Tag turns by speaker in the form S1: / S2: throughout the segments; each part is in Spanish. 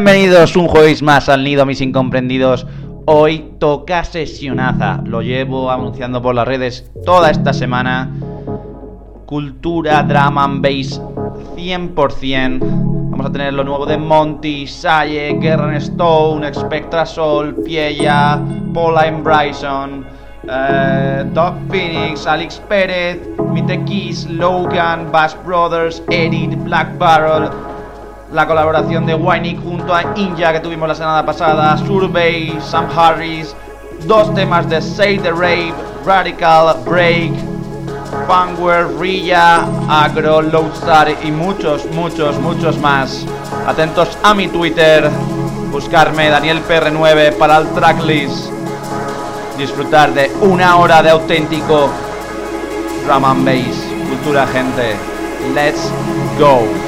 S1: Bienvenidos un jueves más al Nido, mis incomprendidos. Hoy toca sesionaza. Lo llevo anunciando por las redes toda esta semana. Cultura, drama and bass 100%. Vamos a tener lo nuevo de Monty, Saye, Guerra Stone, Spectra Soul, Piella, Pauline Bryson, eh, Doc Phoenix, Alex Pérez, Mite Keys, Logan, Bass Brothers, Edit, Black Barrel, la colaboración de Wynick junto a Inja que tuvimos la semana pasada, Survey, Sam Harris, dos temas de Say the Rave, Radical, Break, Funware, Rilla, Agro, Lowstar y muchos, muchos, muchos más. Atentos a mi Twitter, buscarme Daniel PR9 para el tracklist. Disfrutar de una hora de auténtico drum and bass, cultura gente. Let's go.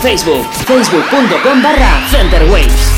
S2: Facebook, facebook.com barra Centerwaves.
S3: Your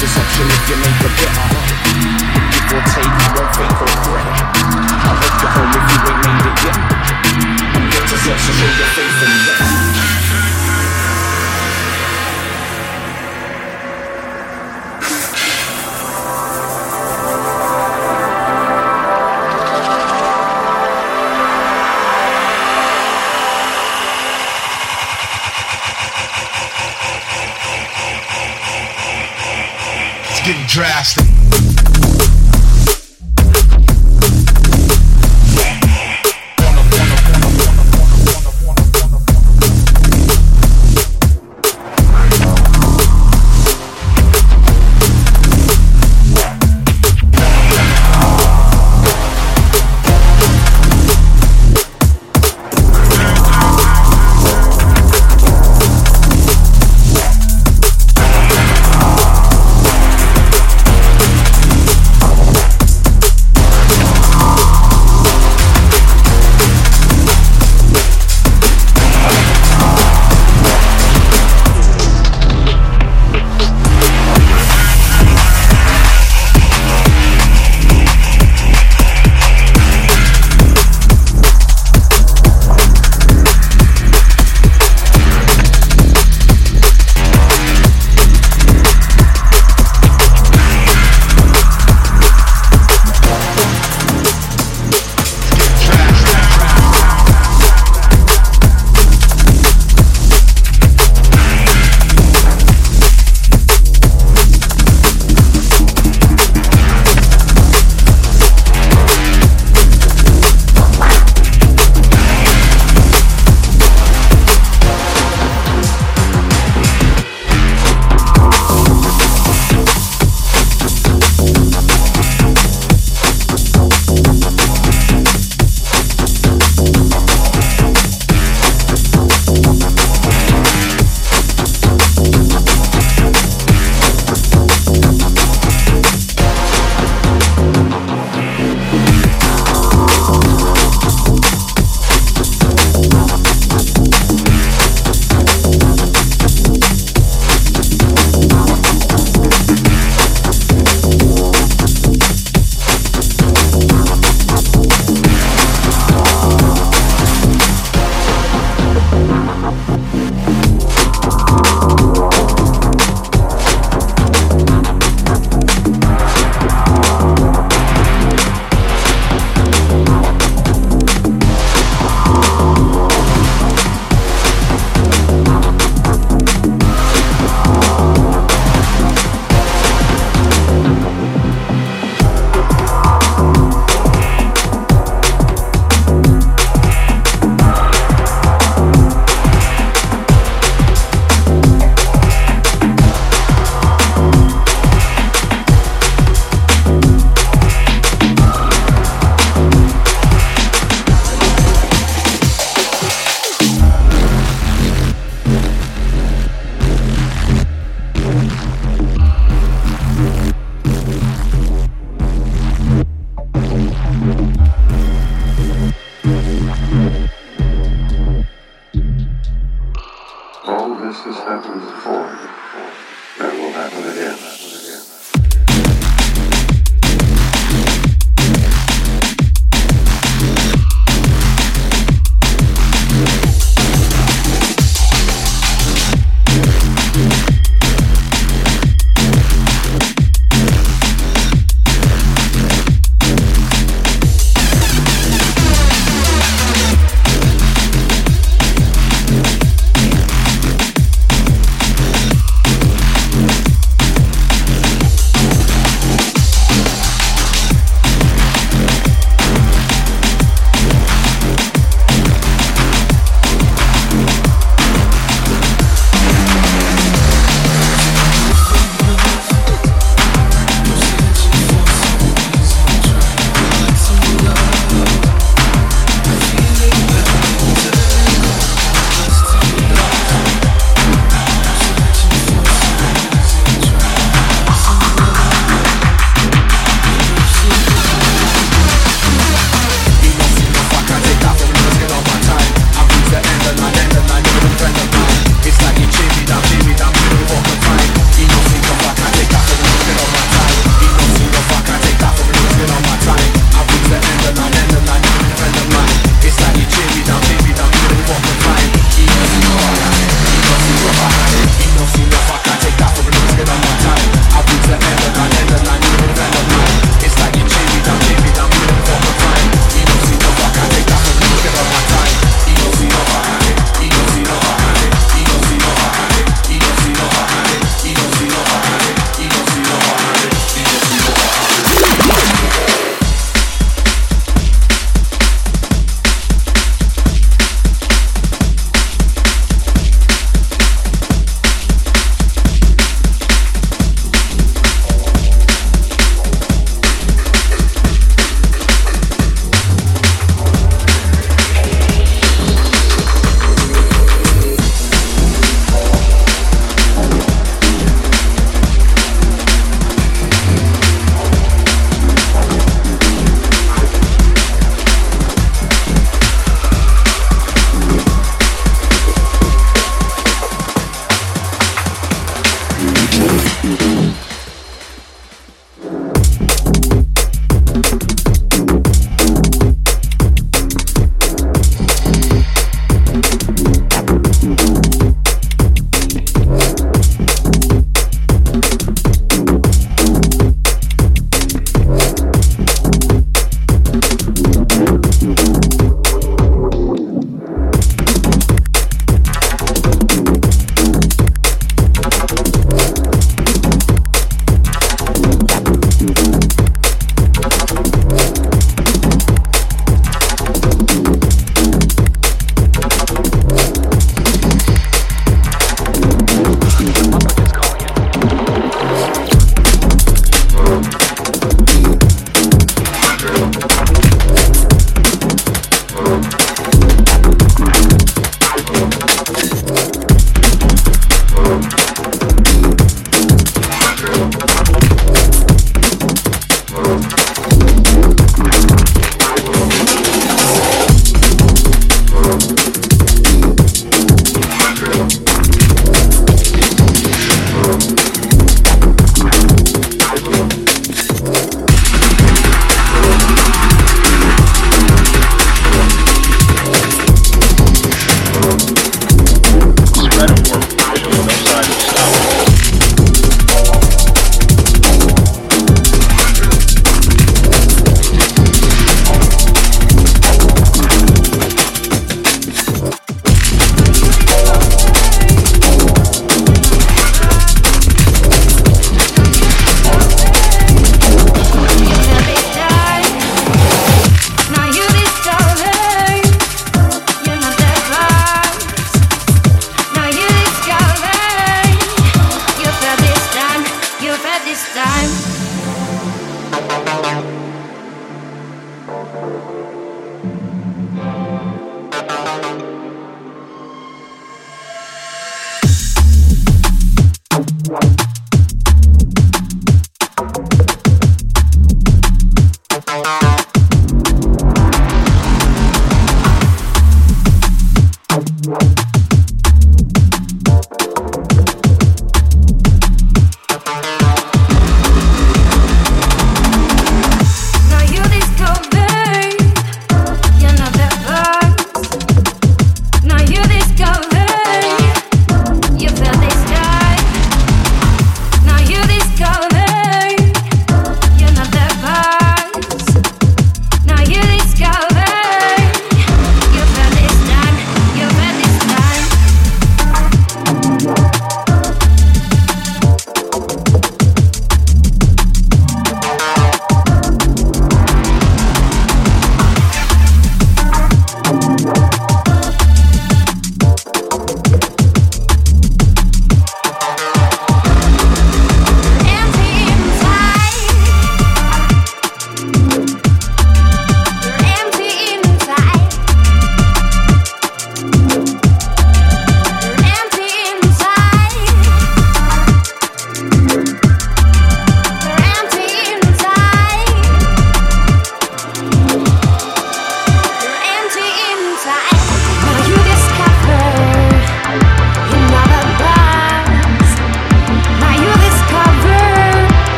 S3: deception if you make a bitter. it or take,
S4: I won't fake or threat. I'll hook your home if you ain't made it yet. I'm your deception, show your faith in me. drastic.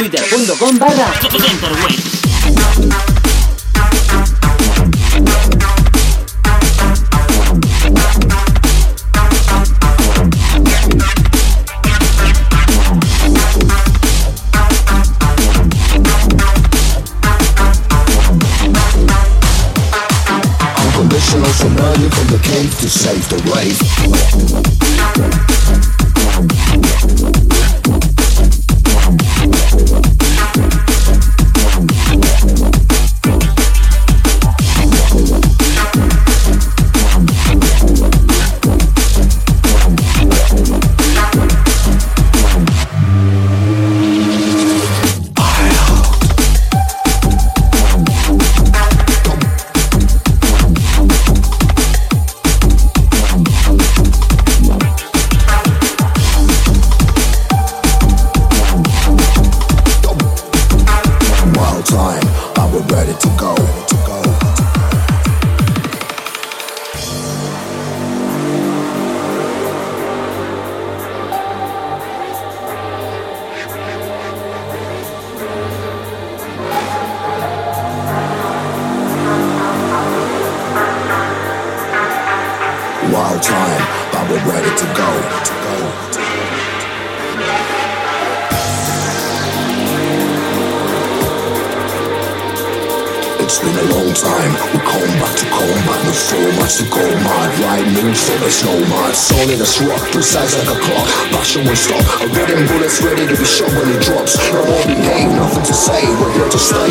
S4: twitter.com barra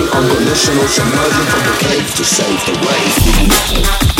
S4: Unconditional, submerging from the cave to save the rave.